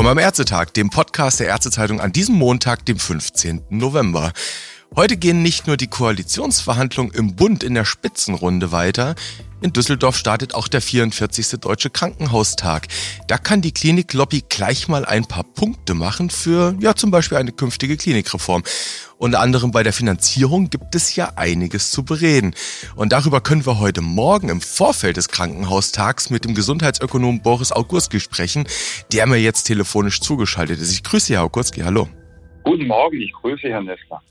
Willkommen am Ärztetag, dem Podcast der Ärztezeitung an diesem Montag, dem 15. November. Heute gehen nicht nur die Koalitionsverhandlungen im Bund in der Spitzenrunde weiter, in Düsseldorf startet auch der 44. Deutsche Krankenhaustag. Da kann die Kliniklobby gleich mal ein paar Punkte machen für, ja, zum Beispiel eine künftige Klinikreform. Unter anderem bei der Finanzierung gibt es ja einiges zu bereden. Und darüber können wir heute Morgen im Vorfeld des Krankenhaustags mit dem Gesundheitsökonom Boris Augurski sprechen, der mir jetzt telefonisch zugeschaltet ist. Ich grüße Herr Augurski, hallo. Guten Morgen, ich grüße Herrn Nessler.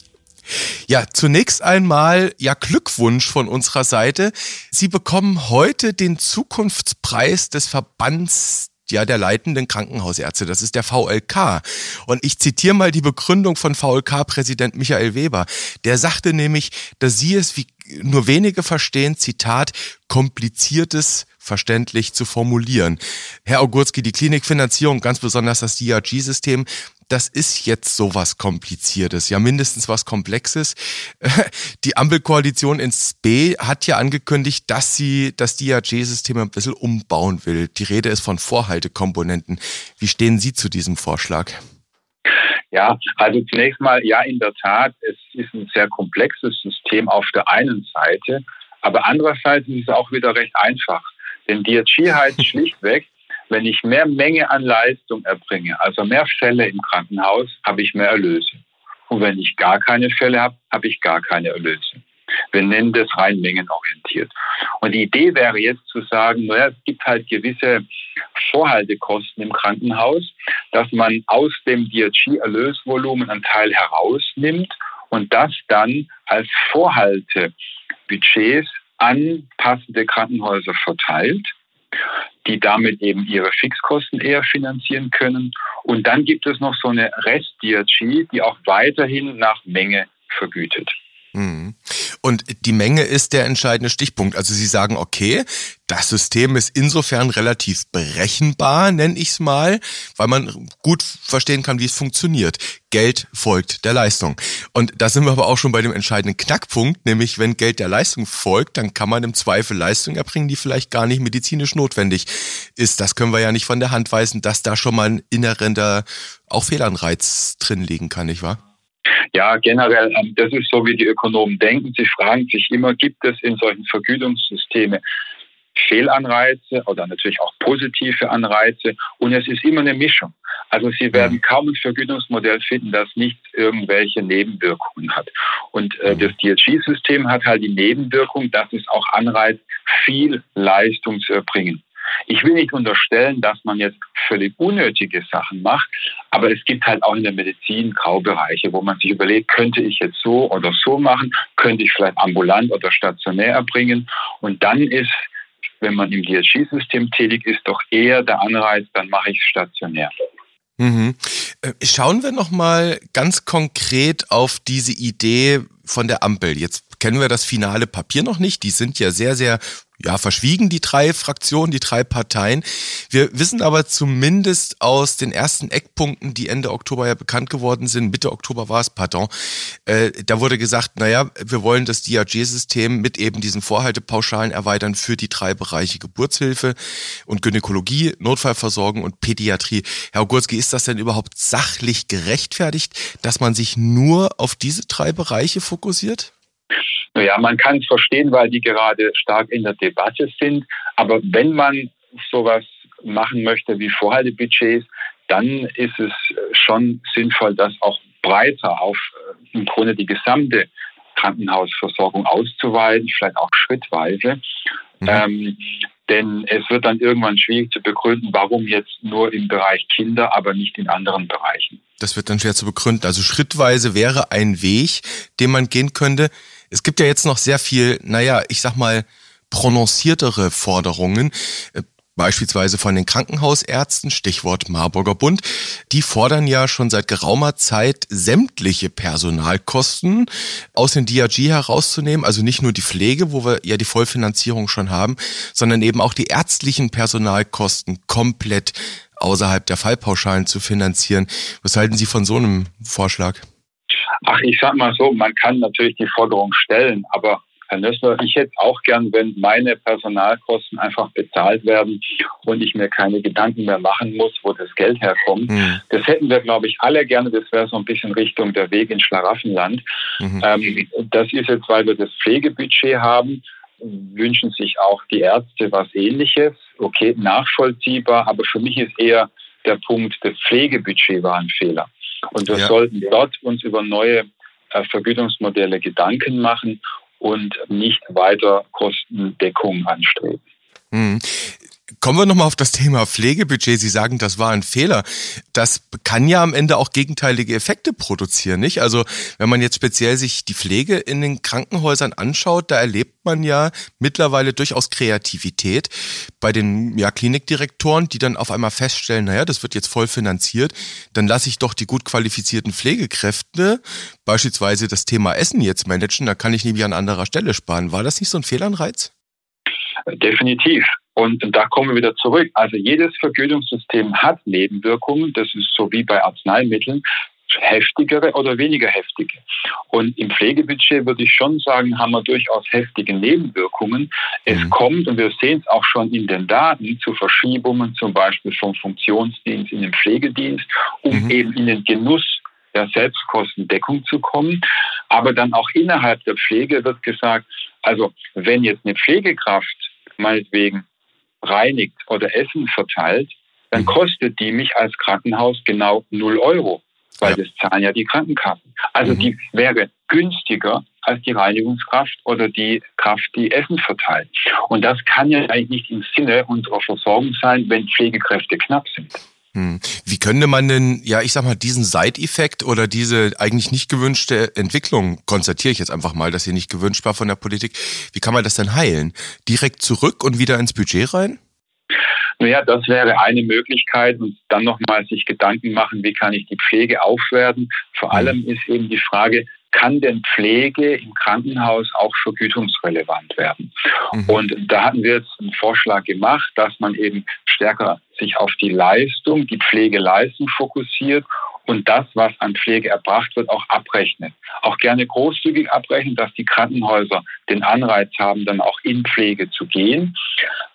Ja, zunächst einmal ja Glückwunsch von unserer Seite. Sie bekommen heute den Zukunftspreis des Verbands ja, der leitenden Krankenhausärzte. Das ist der VLK. Und ich zitiere mal die Begründung von VLK-Präsident Michael Weber. Der sagte nämlich, dass sie es wie nur wenige verstehen, Zitat, kompliziertes verständlich zu formulieren. Herr Augurski, die Klinikfinanzierung, ganz besonders das DRG-System, das ist jetzt sowas Kompliziertes, ja mindestens was Komplexes. Die Ampelkoalition ins B hat ja angekündigt, dass sie das DRG-System ein bisschen umbauen will. Die Rede ist von Vorhaltekomponenten. Wie stehen Sie zu diesem Vorschlag? Ja, also zunächst mal, ja, in der Tat, es ist ein sehr komplexes System auf der einen Seite, aber andererseits ist es auch wieder recht einfach. Denn DRG heißt schlichtweg, wenn ich mehr Menge an Leistung erbringe, also mehr Fälle im Krankenhaus, habe ich mehr Erlöse. Und wenn ich gar keine Fälle habe, habe ich gar keine Erlöse. Wir nennen das rein mengenorientiert. Und die Idee wäre jetzt zu sagen, naja, es gibt halt gewisse Vorhaltekosten im Krankenhaus, dass man aus dem DRG-Erlösvolumen einen Teil herausnimmt und das dann als Vorhaltebudgets an passende Krankenhäuser verteilt die damit eben ihre Fixkosten eher finanzieren können. Und dann gibt es noch so eine Rest-DRG, die auch weiterhin nach Menge vergütet. Mhm. Und die Menge ist der entscheidende Stichpunkt. Also Sie sagen, okay, das System ist insofern relativ berechenbar, nenne ich es mal, weil man gut verstehen kann, wie es funktioniert. Geld folgt der Leistung. Und da sind wir aber auch schon bei dem entscheidenden Knackpunkt, nämlich wenn Geld der Leistung folgt, dann kann man im Zweifel Leistung erbringen, die vielleicht gar nicht medizinisch notwendig ist. Das können wir ja nicht von der Hand weisen, dass da schon mal ein innerer auch Fehlanreiz drin liegen kann, nicht wahr? Ja, generell, ähm, das ist so, wie die Ökonomen denken. Sie fragen sich immer, gibt es in solchen Vergütungssystemen Fehlanreize oder natürlich auch positive Anreize? Und es ist immer eine Mischung. Also Sie werden kaum ein Vergütungsmodell finden, das nicht irgendwelche Nebenwirkungen hat. Und äh, das DRG-System hat halt die Nebenwirkung, dass es auch anreizt, viel Leistung zu erbringen. Ich will nicht unterstellen, dass man jetzt völlig unnötige Sachen macht, aber es gibt halt auch in der Medizin Graubereiche, wo man sich überlegt, könnte ich jetzt so oder so machen, könnte ich vielleicht ambulant oder stationär erbringen. Und dann ist, wenn man im DRG-System tätig ist, doch eher der Anreiz, dann mache ich es stationär. Mhm. Äh, schauen wir noch mal ganz konkret auf diese Idee von der Ampel. Jetzt kennen wir das finale Papier noch nicht. Die sind ja sehr, sehr ja, verschwiegen, die drei Fraktionen, die drei Parteien. Wir wissen aber zumindest aus den ersten Eckpunkten, die Ende Oktober ja bekannt geworden sind, Mitte Oktober war es, pardon, äh, da wurde gesagt, naja, wir wollen das DRG-System mit eben diesen Vorhaltepauschalen erweitern für die drei Bereiche Geburtshilfe und Gynäkologie, Notfallversorgung und Pädiatrie. Herr Ogurski, ist das denn überhaupt sachlich gerechtfertigt, dass man sich nur auf diese drei Bereiche fokussiert? Naja, man kann es verstehen, weil die gerade stark in der Debatte sind. Aber wenn man sowas machen möchte wie Vorhaltebudgets, dann ist es schon sinnvoll, das auch breiter auf äh, im Grunde die gesamte Krankenhausversorgung auszuweiten, vielleicht auch schrittweise. Mhm. Ähm, denn es wird dann irgendwann schwierig zu begründen, warum jetzt nur im Bereich Kinder, aber nicht in anderen Bereichen. Das wird dann schwer zu begründen. Also schrittweise wäre ein Weg, den man gehen könnte. Es gibt ja jetzt noch sehr viel, naja, ich sag mal, prononciertere Forderungen äh, beispielsweise von den Krankenhausärzten, Stichwort Marburger Bund, die fordern ja schon seit geraumer Zeit sämtliche Personalkosten aus den DRG herauszunehmen, also nicht nur die Pflege, wo wir ja die Vollfinanzierung schon haben, sondern eben auch die ärztlichen Personalkosten komplett außerhalb der Fallpauschalen zu finanzieren. Was halten Sie von so einem Vorschlag? Ach, ich sag mal so, man kann natürlich die Forderung stellen, aber Herr Nössler, ich hätte auch gern, wenn meine Personalkosten einfach bezahlt werden und ich mir keine Gedanken mehr machen muss, wo das Geld herkommt. Mhm. Das hätten wir, glaube ich, alle gerne. Das wäre so ein bisschen Richtung der Weg in Schlaraffenland. Mhm. Ähm, das ist jetzt, weil wir das Pflegebudget haben, wünschen sich auch die Ärzte was Ähnliches. Okay, nachvollziehbar, aber für mich ist eher der Punkt, das Pflegebudget war ein Fehler. Und wir ja. sollten dort uns über neue äh, Vergütungsmodelle Gedanken machen und nicht weiter Kostendeckung anstreben. Kommen wir nochmal auf das Thema Pflegebudget. Sie sagen, das war ein Fehler. Das kann ja am Ende auch gegenteilige Effekte produzieren, nicht? Also, wenn man jetzt speziell sich die Pflege in den Krankenhäusern anschaut, da erlebt man ja mittlerweile durchaus Kreativität bei den ja, Klinikdirektoren, die dann auf einmal feststellen, naja, das wird jetzt voll finanziert, dann lasse ich doch die gut qualifizierten Pflegekräfte beispielsweise das Thema Essen jetzt managen, da kann ich nämlich an anderer Stelle sparen. War das nicht so ein Fehlanreiz? Definitiv. Und da kommen wir wieder zurück. Also jedes Vergütungssystem hat Nebenwirkungen. Das ist so wie bei Arzneimitteln heftigere oder weniger heftige. Und im Pflegebudget würde ich schon sagen, haben wir durchaus heftige Nebenwirkungen. Es mhm. kommt, und wir sehen es auch schon in den Daten, zu Verschiebungen, zum Beispiel vom Funktionsdienst in den Pflegedienst, um mhm. eben in den Genuss der Selbstkostendeckung zu kommen. Aber dann auch innerhalb der Pflege wird gesagt, also wenn jetzt eine Pflegekraft meinetwegen reinigt oder Essen verteilt, dann mhm. kostet die mich als Krankenhaus genau 0 Euro, weil ja. das zahlen ja die Krankenkassen. Also mhm. die wäre günstiger als die Reinigungskraft oder die Kraft, die Essen verteilt. Und das kann ja eigentlich nicht im Sinne unserer Versorgung sein, wenn Pflegekräfte knapp sind. Hm. Wie könnte man denn, ja, ich sag mal, diesen Side-Effekt oder diese eigentlich nicht gewünschte Entwicklung, konstatiere ich jetzt einfach mal, dass sie nicht gewünscht war von der Politik, wie kann man das denn heilen? Direkt zurück und wieder ins Budget rein? Naja, das wäre eine Möglichkeit und dann nochmal sich Gedanken machen, wie kann ich die Pflege aufwerten. Vor hm. allem ist eben die Frage, kann denn Pflege im Krankenhaus auch vergütungsrelevant werden? Mhm. Und da hatten wir jetzt einen Vorschlag gemacht, dass man eben stärker sich auf die Leistung, die Pflegeleistung fokussiert und das, was an Pflege erbracht wird, auch abrechnet. Auch gerne großzügig abrechnen, dass die Krankenhäuser den Anreiz haben, dann auch in Pflege zu gehen.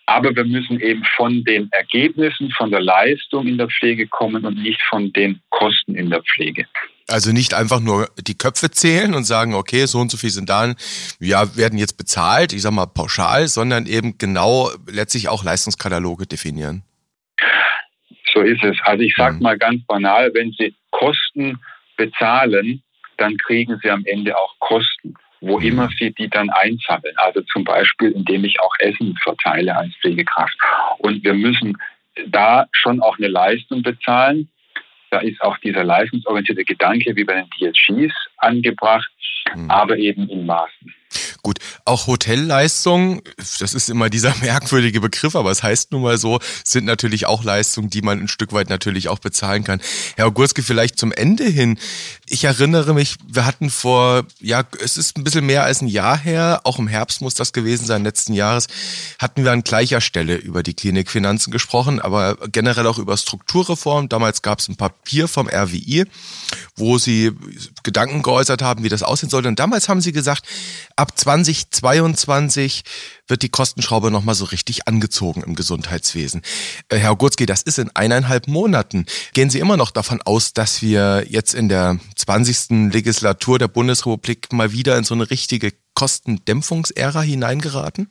Aber wir müssen eben von den Ergebnissen, von der Leistung in der Pflege kommen und nicht von den Kosten in der Pflege. Also nicht einfach nur die Köpfe zählen und sagen, okay, so und so viel sind da, ja, werden jetzt bezahlt, ich sag mal pauschal, sondern eben genau letztlich auch Leistungskataloge definieren. So ist es. Also ich sage mhm. mal ganz banal, wenn Sie Kosten bezahlen, dann kriegen Sie am Ende auch Kosten, wo mhm. immer Sie die dann einsammeln. Also zum Beispiel, indem ich auch Essen verteile als Pflegekraft. Und wir müssen da schon auch eine Leistung bezahlen. Da ist auch dieser leistungsorientierte Gedanke wie bei den DSGs angebracht, mhm. aber eben in Maßen. Gut, auch Hotelleistungen, das ist immer dieser merkwürdige Begriff, aber es heißt nun mal so, sind natürlich auch Leistungen, die man ein Stück weit natürlich auch bezahlen kann. Herr Ogurski, vielleicht zum Ende hin. Ich erinnere mich, wir hatten vor, ja, es ist ein bisschen mehr als ein Jahr her, auch im Herbst muss das gewesen sein, letzten Jahres, hatten wir an gleicher Stelle über die Klinikfinanzen gesprochen, aber generell auch über Strukturreform. Damals gab es ein Papier vom RWI, wo sie Gedanken geäußert haben, wie das aussehen sollte. Und damals haben sie gesagt, ab 2022 wird die Kostenschraube nochmal so richtig angezogen im Gesundheitswesen. Äh, Herr Gurzki, das ist in eineinhalb Monaten. Gehen Sie immer noch davon aus, dass wir jetzt in der 20. Legislatur der Bundesrepublik mal wieder in so eine richtige Kostendämpfungsära hineingeraten?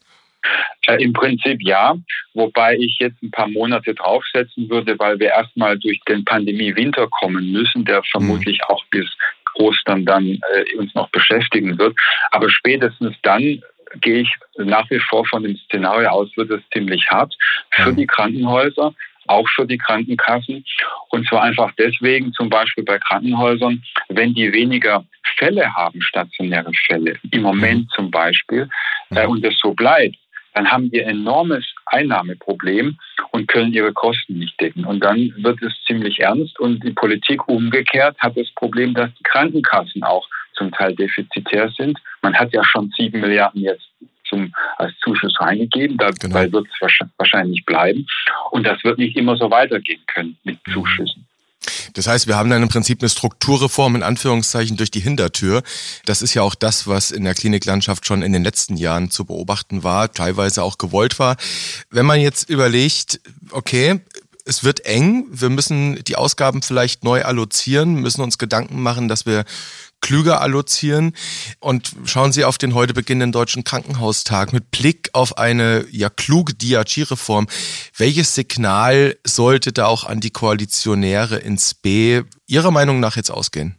Äh, Im Prinzip ja, wobei ich jetzt ein paar Monate draufsetzen würde, weil wir erstmal durch den Pandemie-Winter kommen müssen, der vermutlich mhm. auch bis Ostern dann äh, uns noch beschäftigen wird. Aber spätestens dann gehe ich nach wie vor von dem Szenario aus, wird es ziemlich hart für mhm. die Krankenhäuser, auch für die Krankenkassen. Und zwar einfach deswegen, zum Beispiel bei Krankenhäusern, wenn die weniger Fälle haben, stationäre Fälle, im Moment mhm. zum Beispiel, äh, und es so bleibt, dann haben die ein enormes Einnahmeproblem und können ihre Kosten nicht decken. Und dann wird es ziemlich ernst und die Politik umgekehrt hat das Problem, dass die Krankenkassen auch zum Teil defizitär sind. Man hat ja schon sieben Milliarden jetzt zum, als Zuschuss reingegeben, dabei genau. wird es wahrscheinlich bleiben. Und das wird nicht immer so weitergehen können mit mhm. Zuschüssen. Das heißt, wir haben dann im Prinzip eine Strukturreform in Anführungszeichen durch die Hintertür. Das ist ja auch das, was in der Kliniklandschaft schon in den letzten Jahren zu beobachten war, teilweise auch gewollt war. Wenn man jetzt überlegt, okay, es wird eng, wir müssen die Ausgaben vielleicht neu allozieren, müssen uns Gedanken machen, dass wir klüger allozieren. Und schauen Sie auf den heute beginnenden Deutschen Krankenhaustag mit Blick auf eine ja kluge DRG-Reform. Welches Signal sollte da auch an die Koalitionäre ins B Ihrer Meinung nach jetzt ausgehen?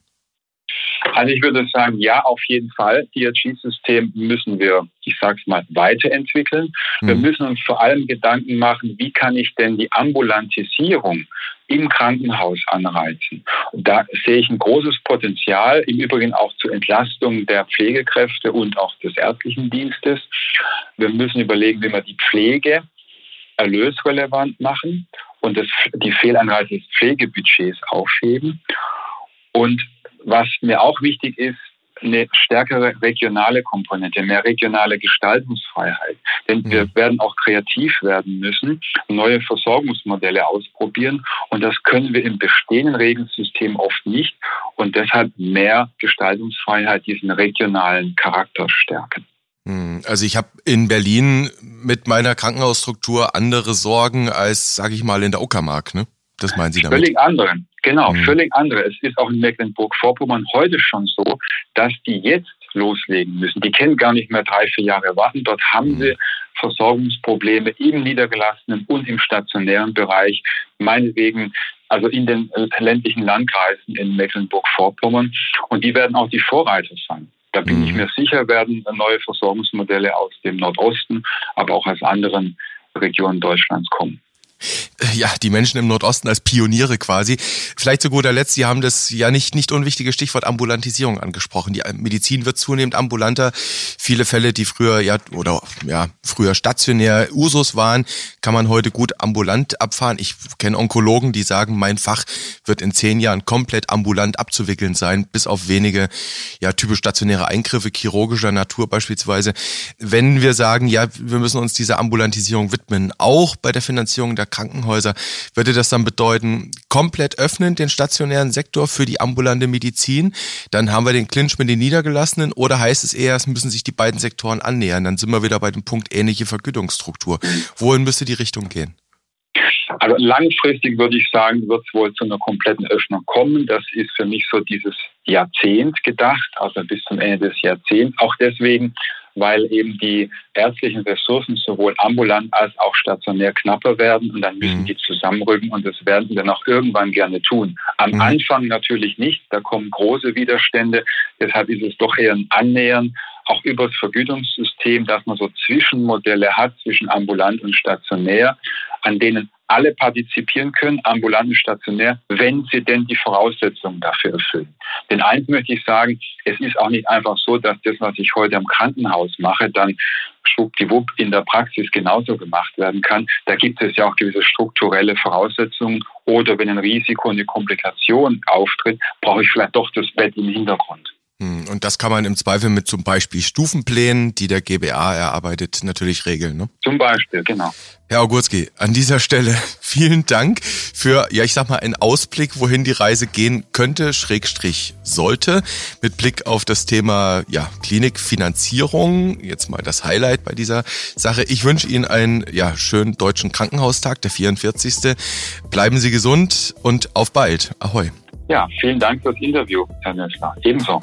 Also ich würde sagen, ja, auf jeden Fall. DRG-System müssen wir, ich sage es mal, weiterentwickeln. Mhm. Wir müssen uns vor allem Gedanken machen, wie kann ich denn die Ambulantisierung im Krankenhaus anreizen. Und da sehe ich ein großes Potenzial, im Übrigen auch zur Entlastung der Pflegekräfte und auch des ärztlichen Dienstes. Wir müssen überlegen, wie wir die Pflege erlösrelevant machen und das, die Fehlanreize des Pflegebudgets aufheben. Und was mir auch wichtig ist, eine stärkere regionale Komponente, mehr regionale Gestaltungsfreiheit. Denn mhm. wir werden auch kreativ werden müssen, neue Versorgungsmodelle ausprobieren. Und das können wir im bestehenden Regelsystem oft nicht. Und deshalb mehr Gestaltungsfreiheit, diesen regionalen Charakter stärken. Mhm. Also ich habe in Berlin mit meiner Krankenhausstruktur andere Sorgen als, sage ich mal, in der Uckermark. Ne? Das meinen Sie damit? Völlig andere. Genau, mhm. völlig andere. Es ist auch in Mecklenburg-Vorpommern heute schon so, dass die jetzt loslegen müssen. Die kennen gar nicht mehr drei, vier Jahre warten. Dort haben mhm. sie Versorgungsprobleme im niedergelassenen und im stationären Bereich, meinetwegen also in den ländlichen Landkreisen in Mecklenburg-Vorpommern. Und die werden auch die Vorreiter sein. Da bin mhm. ich mir sicher, werden neue Versorgungsmodelle aus dem Nordosten, aber auch aus anderen Regionen Deutschlands kommen ja, die Menschen im Nordosten als Pioniere quasi. Vielleicht zu guter Letzt, Sie haben das ja nicht, nicht unwichtige Stichwort Ambulantisierung angesprochen. Die Medizin wird zunehmend ambulanter. Viele Fälle, die früher ja oder ja früher stationär Usus waren, kann man heute gut ambulant abfahren. Ich kenne Onkologen, die sagen, mein Fach wird in zehn Jahren komplett ambulant abzuwickeln sein, bis auf wenige ja typisch stationäre Eingriffe chirurgischer Natur beispielsweise. Wenn wir sagen, ja, wir müssen uns dieser Ambulantisierung widmen, auch bei der Finanzierung der Krankenhäuser, würde das dann bedeuten, komplett öffnen den stationären Sektor für die ambulante Medizin? Dann haben wir den Clinch mit den Niedergelassenen oder heißt es eher, es müssen sich die beiden Sektoren annähern? Dann sind wir wieder bei dem Punkt ähnliche Vergütungsstruktur. Wohin müsste die Richtung gehen? Also langfristig würde ich sagen, wird es wohl zu einer kompletten Öffnung kommen. Das ist für mich so dieses Jahrzehnt gedacht, also bis zum Ende des Jahrzehnts. Auch deswegen, weil eben die ärztlichen Ressourcen sowohl ambulant als auch stationär knapper werden und dann müssen mhm. die zusammenrücken und das werden wir noch irgendwann gerne tun. Am mhm. Anfang natürlich nicht, da kommen große Widerstände, deshalb ist es doch eher ein Annähern auch über das Vergütungssystem, dass man so Zwischenmodelle hat zwischen ambulant und stationär, an denen alle partizipieren können, ambulant und stationär, wenn sie denn die Voraussetzungen dafür erfüllen. Denn eins möchte ich sagen, es ist auch nicht einfach so, dass das, was ich heute am Krankenhaus mache, dann schwuppdiwupp in der Praxis genauso gemacht werden kann. Da gibt es ja auch gewisse strukturelle Voraussetzungen. Oder wenn ein Risiko, eine Komplikation auftritt, brauche ich vielleicht doch das Bett im Hintergrund. Hm, und das kann man im Zweifel mit zum Beispiel Stufenplänen, die der GBA erarbeitet, natürlich regeln. Ne? Zum Beispiel, genau. Herr Augurski, an dieser Stelle vielen Dank für, ja, ich sag mal, einen Ausblick, wohin die Reise gehen könnte, Schrägstrich sollte, mit Blick auf das Thema, ja, Klinikfinanzierung. Jetzt mal das Highlight bei dieser Sache. Ich wünsche Ihnen einen, ja, schönen deutschen Krankenhaustag, der 44. Bleiben Sie gesund und auf bald. Ahoi. Ja, vielen Dank fürs Interview, Herr Nessler. Ebenso.